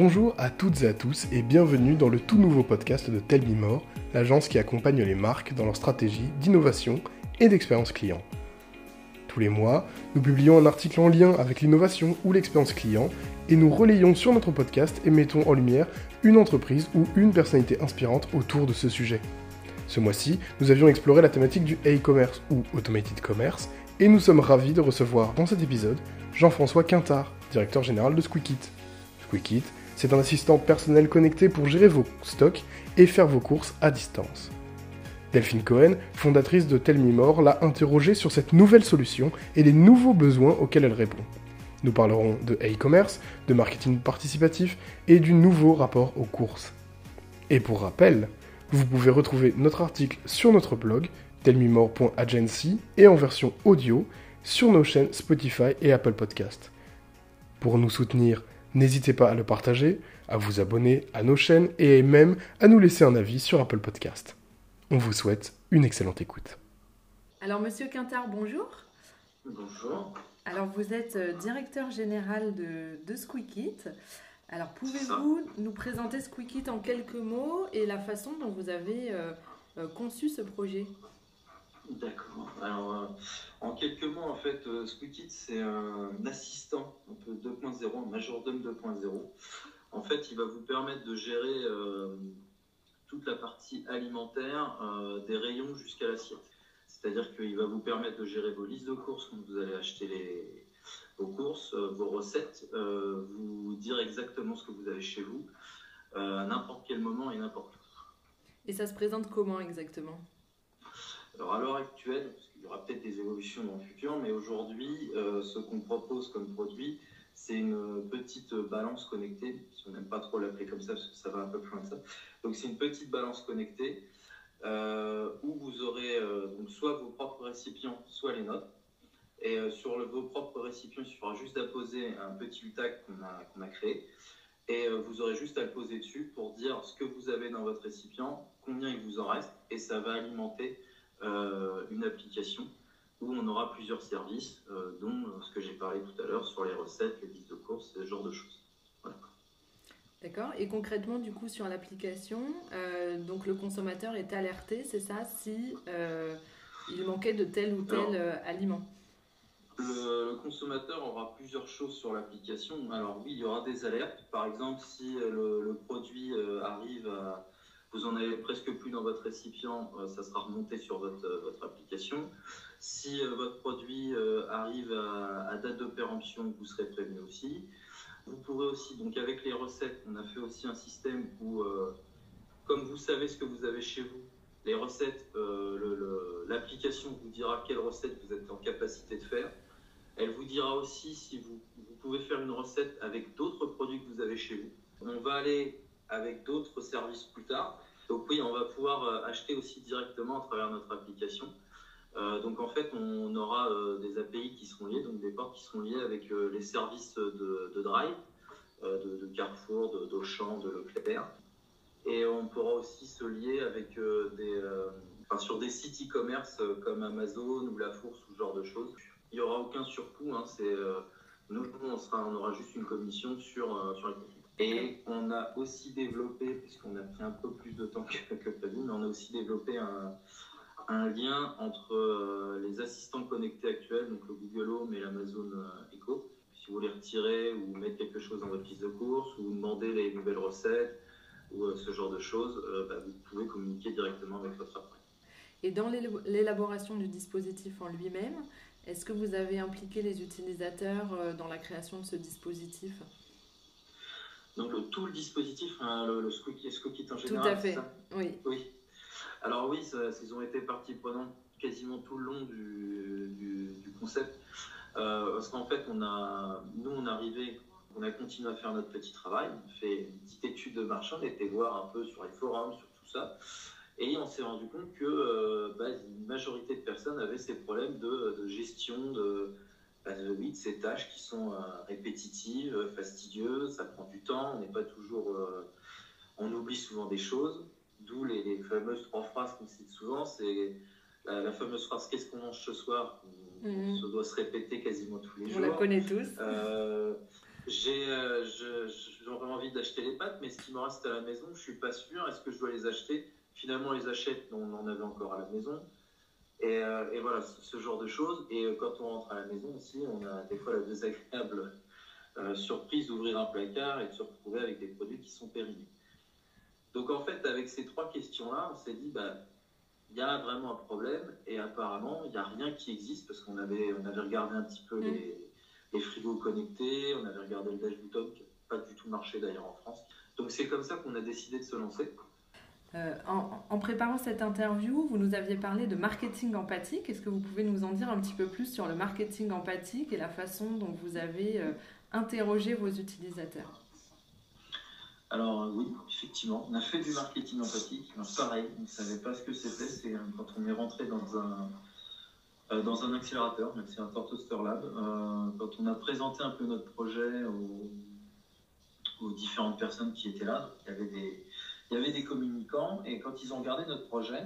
Bonjour à toutes et à tous et bienvenue dans le tout nouveau podcast de Tell l'agence qui accompagne les marques dans leur stratégie d'innovation et d'expérience client. Tous les mois, nous publions un article en lien avec l'innovation ou l'expérience client et nous relayons sur notre podcast et mettons en lumière une entreprise ou une personnalité inspirante autour de ce sujet. Ce mois-ci, nous avions exploré la thématique du e-commerce ou automated commerce et nous sommes ravis de recevoir dans cet épisode Jean-François Quintard, directeur général de Squeakit. Squeakit, c'est un assistant personnel connecté pour gérer vos stocks et faire vos courses à distance. Delphine Cohen, fondatrice de Tell Me More, l'a interrogée sur cette nouvelle solution et les nouveaux besoins auxquels elle répond. Nous parlerons de e-commerce, de marketing participatif et du nouveau rapport aux courses. Et pour rappel, vous pouvez retrouver notre article sur notre blog tellmemore.agency et en version audio sur nos chaînes Spotify et Apple Podcast. Pour nous soutenir, n'hésitez pas à le partager, à vous abonner à nos chaînes et même à nous laisser un avis sur Apple Podcast. On vous souhaite une excellente écoute. Alors Monsieur Quintard, bonjour. Bonjour. Alors vous êtes euh, directeur général de, de Squeakit. Alors pouvez-vous nous présenter Squeakit en quelques mots et la façon dont vous avez euh, euh, conçu ce projet? D'accord. Alors, euh, en quelques mots, en fait, euh, Squeakit, c'est un assistant un peu 2.0, un majordome 2.0. En fait, il va vous permettre de gérer euh, toute la partie alimentaire euh, des rayons jusqu'à l'assiette. C'est-à-dire qu'il va vous permettre de gérer vos listes de courses quand vous allez acheter les, vos courses, vos recettes, vous dire exactement ce que vous avez chez vous à n'importe quel moment et n'importe où. Et ça se présente comment exactement? Alors à l'heure actuelle, parce qu'il y aura peut-être des évolutions dans le futur, mais aujourd'hui, euh, ce qu'on propose comme produit, c'est une petite balance connectée, si on n'aime pas trop l'appeler comme ça, parce que ça va un peu plus loin que ça. Donc c'est une petite balance connectée euh, où vous aurez euh, donc soit vos propres récipients, soit les nôtres. Et sur vos propres récipients, il suffira juste d'apposer un petit tag qu'on a, créé. Et vous aurez juste à le poser dessus pour dire ce que vous avez dans votre récipient, combien il vous en reste, et ça va alimenter une application où on aura plusieurs services, euh, dont euh, ce que j'ai parlé tout à l'heure sur les recettes, les listes de courses, ce genre de choses. Voilà. D'accord. Et concrètement, du coup, sur l'application, euh, donc le consommateur est alerté, c'est ça, si euh, il manquait de tel ou tel Alors. euh, aliment. Le, le consommateur aura plusieurs choses sur l'application. Alors oui, il y aura des alertes. Par exemple, si euh, le, le produit euh, arrive à... Vous en avez presque plus dans votre récipient, euh, ça sera remonté sur votre, euh, votre application. Si euh, votre produit arrive à, date de péremption, vous serez prévenu aussi. Vous pourrez aussi, donc avec les recettes, on a fait aussi un système où, comme vous savez ce que vous avez chez vous, les recettes, l'application vous dira quelle recette vous êtes en capacité de faire. Elle vous dira aussi si vous, vous pouvez faire une recette avec d'autres produits que vous avez chez vous. On va aller avec d'autres services plus tard. Donc oui, on va pouvoir euh, acheter aussi directement à travers notre application. Euh, donc en fait, on aura euh, des API qui seront liées, donc des ports qui seront liés avec les services de, Drive, de, de Carrefour, de- d'Auchan, de, Leclerc. Et on pourra aussi se lier avec des, sur des sites e-commerce comme Amazon ou La Fourche, ou ce genre de choses. Il n'y aura aucun surcoût. Hein, c'est, nous, on, on aura juste une commission sur, sur les. Et on a aussi développé, puisqu'on a pris un peu plus de temps que, que prévu, mais on a aussi développé un, un lien entre euh, les assistants connectés actuels, donc le Google Home et l'Amazon euh, Echo. Si vous voulez retirer ou mettre quelque chose dans votre liste de courses ou demander les nouvelles recettes ou euh, ce genre de choses, euh, bah, vous pouvez communiquer directement avec votre appareil. Et dans l'élaboration du dispositif en lui-même, est-ce que vous avez impliqué les utilisateurs dans la création de ce dispositif? Donc le- tout le dispositif, hein, le, le Squeaky, Squeaky en Tout général, à c'est fait. ça Oui. Oui. Alors oui, ça- ils ont été partie prenante quasiment tout le long du, du- du concept. Euh, parce qu'en fait, on a, nous, on est arrivé, on a continué à faire notre petit travail. On fait une petite étude de marché, on était voir un peu sur les forums, sur tout ça. Et on s'est rendu compte que euh, bah, une majorité de personnes avaient ces problèmes de, de gestion de, de ces tâches qui sont euh, répétitives, euh, fastidieuses, ça prend du temps, on n'est pas toujours... euh, on oublie souvent des choses. D'où les, les fameuses trois phrases qu'on cite souvent, c'est la, la fameuse phrase Qu'est-ce qu'on mange ce soir? On Mhm. se doit se répéter quasiment tous les On jours. la connaît tous. Euh, J'ai, j'aurais envie d'acheter les pâtes, mais ce qui me reste à la maison, je suis pas sûr. Est-ce que je dois les acheter? Finalement, on les achète, on en avait encore à la maison. Et, et voilà, ce genre de choses. Et quand on rentre à la maison aussi, on a des fois la désagréable euh, surprise d'ouvrir un placard et de se retrouver avec des produits qui sont périmés. Donc en fait, avec ces trois questions-là, on s'est dit, bah, il y a vraiment un problème et apparemment, il n'y a rien qui existe parce qu'on avait, on avait regardé un petit peu les, les, frigos connectés, on avait regardé le dash button qui n'a pas du tout marché d'ailleurs en France. Donc c'est comme ça qu'on a décidé de se lancer. Euh, en, préparant cette interview, vous nous aviez parlé de marketing empathique. Est-ce que vous pouvez nous en dire un petit peu plus sur le marketing empathique et la façon dont vous avez euh, interroger vos utilisateurs? Alors euh, oui, effectivement, on a fait du marketing empathique. pareil, on ne savait pas ce que c'était. C'est quand on est rentré dans un, dans un accélérateur, Toaster Lab, quand on a présenté un peu notre projet aux, aux différentes personnes qui étaient là, il y avait des, il y avait des communicants, et quand ils ont regardé notre projet,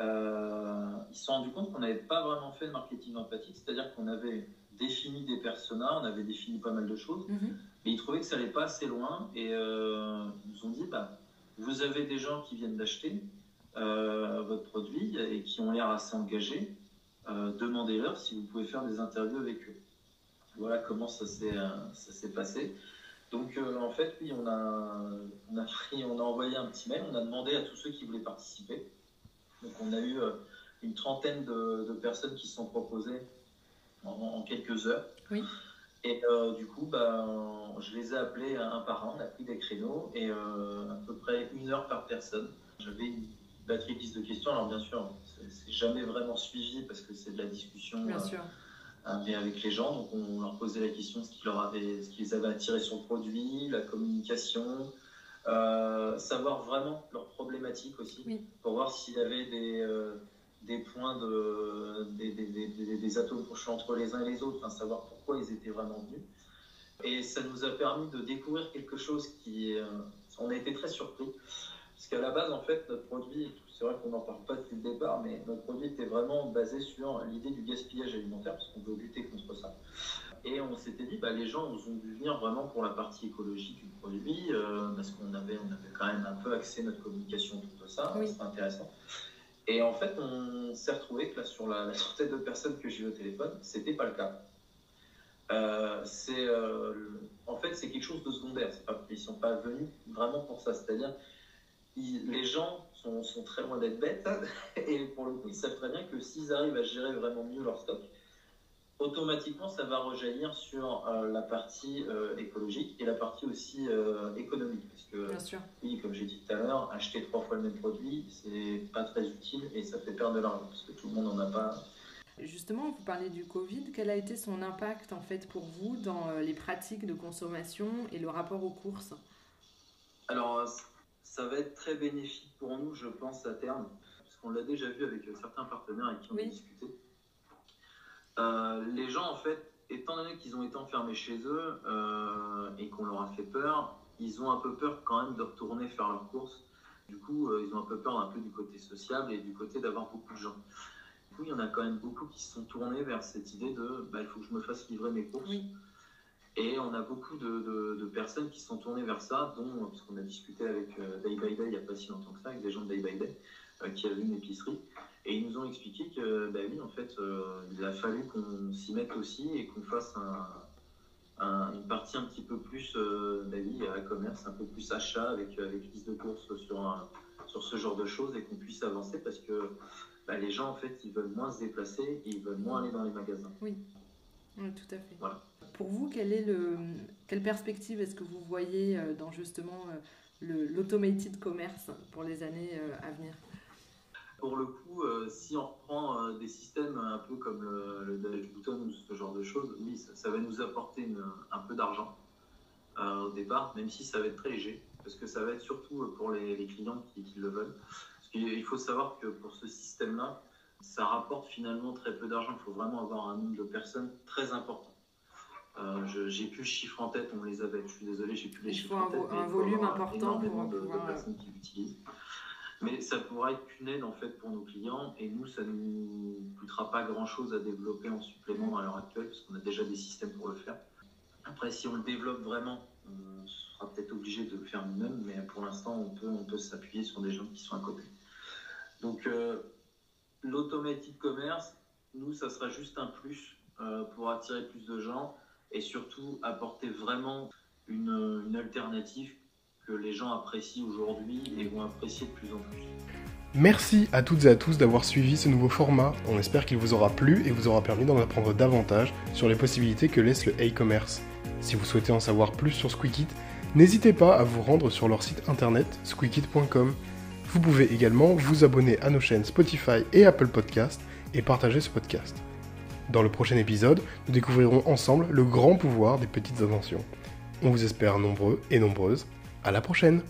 ils se sont rendus compte qu'on n'avait pas vraiment fait de marketing empathique, c'est-à-dire qu'on avait défini des personas, on avait défini pas mal de choses, mhm. mais ils trouvaient que ça n'allait pas assez loin et euh, ils nous ont dit bah, vous avez des gens qui viennent d'acheter euh, votre produit et qui ont l'air assez engagés, euh, demandez-leur si vous pouvez faire des interviews avec eux. Voilà comment ça s'est passé. Donc en fait, oui, on a, on, a on a envoyé un petit mail, on a demandé à tous ceux qui voulaient participer. Donc on a eu une trentaine de, de personnes qui se sont proposées en, quelques heures. Oui. Et euh, du coup, bah, je les ai appelés un par un, on a pris des créneaux et euh, à peu près une heure par personne. J'avais une batterie de de questions. Alors bien sûr, c'est jamais vraiment suivi parce que c'est de la discussion bien sûr. Euh, mais avec les gens. Donc on leur posait la question ce qui, leur avait, ce qui les avait attirés sur le produit, la communication, savoir vraiment leurs problématiques aussi, pour voir s'il y avait des des points de, des, des, des, des atomes crochus entre les uns et les autres, enfin, savoir pourquoi ils étaient vraiment venus. Et ça nous a permis de découvrir quelque chose qui. Euh, on a été très surpris. Parce qu'à la base, en fait, notre produit, c'est vrai qu'on n'en parle pas depuis le départ, mais notre produit était vraiment basé sur l'idée du gaspillage alimentaire, parce qu'on veut lutter contre ça. Et on s'était dit, bah, les gens nous ont dû venir vraiment pour la partie écologique du produit, euh, parce qu'on avait, on avait quand même un peu axé notre communication autour de ça, oui. c'était intéressant. Et en fait, on s'est retrouvé que là, sur la, centaine de personnes que j'ai eu au téléphone, c'était pas le cas. Euh, c'est euh, en fait c'est quelque chose de secondaire. Pas, ils sont pas venus vraiment pour ça. C'est-à-dire, les gens sont, sont, très loin d'être bêtes et pour le coup, ils savent très bien que s'ils arrivent à gérer vraiment mieux leur stock, automatiquement, ça va rejaillir sur euh, la partie euh, écologique et la partie aussi euh, économique. Parce que, Bien sûr. oui, comme j'ai dit tout à l'heure, acheter trois fois le même produit, c'est pas très utile et ça fait perdre de l'argent parce que tout le monde n'en a pas. Justement, vous parlez du Covid. Quel a été son impact en fait pour vous dans les pratiques de consommation et le rapport aux courses? Alors, ça va être très bénéfique pour nous, je pense, à terme, parce qu'on l'a déjà vu avec certains partenaires avec qui on a discuté euh, les gens, en fait, étant donné qu'ils ont été enfermés chez eux euh, et qu'on leur a fait peur, ils ont un peu peur quand même de retourner faire leurs courses. Du coup, euh, ils ont un peu peur un peu du côté sociable et du côté d'avoir beaucoup de gens. Du coup, il y en a quand même beaucoup qui se sont tournés vers cette idée de bah, il faut que je me fasse livrer mes courses. Et on a beaucoup de, personnes qui sont tournées vers ça, dont, parce qu'on a discuté avec Day by Day il n'y a pas si longtemps que ça, avec des gens de Day by Day, qui avaient une épicerie. Et ils nous ont expliqué que, bah oui, en fait, euh, il a fallu qu'on s'y mette aussi et qu'on fasse une partie un petit peu plus, euh, bah oui, à commerce, un peu plus achat avec, avec liste de courses sur, sur ce genre de choses et qu'on puisse avancer parce que bah, les gens, en fait, ils veulent moins se déplacer et ils veulent moins aller dans les magasins. Oui, tout à fait. Voilà. Pour vous, quelle, est le, quelle perspective est-ce que vous voyez euh, dans justement l'automated commerce pour les années à venir? Pour le coup, euh, si on reprend euh, des systèmes un peu comme le, le Button ou ce genre de choses, oui, ça, va nous apporter un peu d'argent euh, au départ, même si ça va être très léger, parce que ça va être surtout pour les, clients qui, le veulent. Parce faut savoir que pour ce système-là, ça rapporte finalement très peu d'argent. Il faut vraiment avoir un nombre de personnes très important. Euh, j'ai plus le chiffre en tête, on les avait. Je suis désolé, j'ai plus les chiffres en tête. Il faut un, volume important pour de, de personnes qui l'utilisent. Mais ça pourrait être qu'une aide en fait pour nos clients et nous, ça ne nous coûtera pas grand chose à développer en supplément à l'heure actuelle parce qu'on a déjà des systèmes pour le faire. Après, si on le développe vraiment, on sera peut-être obligé de le faire nous-mêmes, mais pour l'instant, on peut, on peut s'appuyer sur des gens qui sont à côté. Donc, euh, l'automated commerce, nous, ça sera juste un plus euh, pour attirer plus de gens et surtout apporter vraiment une, alternative que les gens apprécient aujourd'hui et vont apprécier de plus en plus. Merci à toutes et à tous d'avoir suivi ce nouveau format. On espère qu'il vous aura plu et vous aura permis d'en apprendre davantage sur les possibilités que laisse le e-commerce. Si vous souhaitez en savoir plus sur Squeakit, n'hésitez pas à vous rendre sur leur site internet squeakit.com. Vous pouvez également vous abonner à nos chaînes Spotify et Apple Podcast et partager ce podcast. Dans le prochain épisode, nous découvrirons ensemble le grand pouvoir des petites inventions. On vous espère nombreux et nombreuses. À la prochaine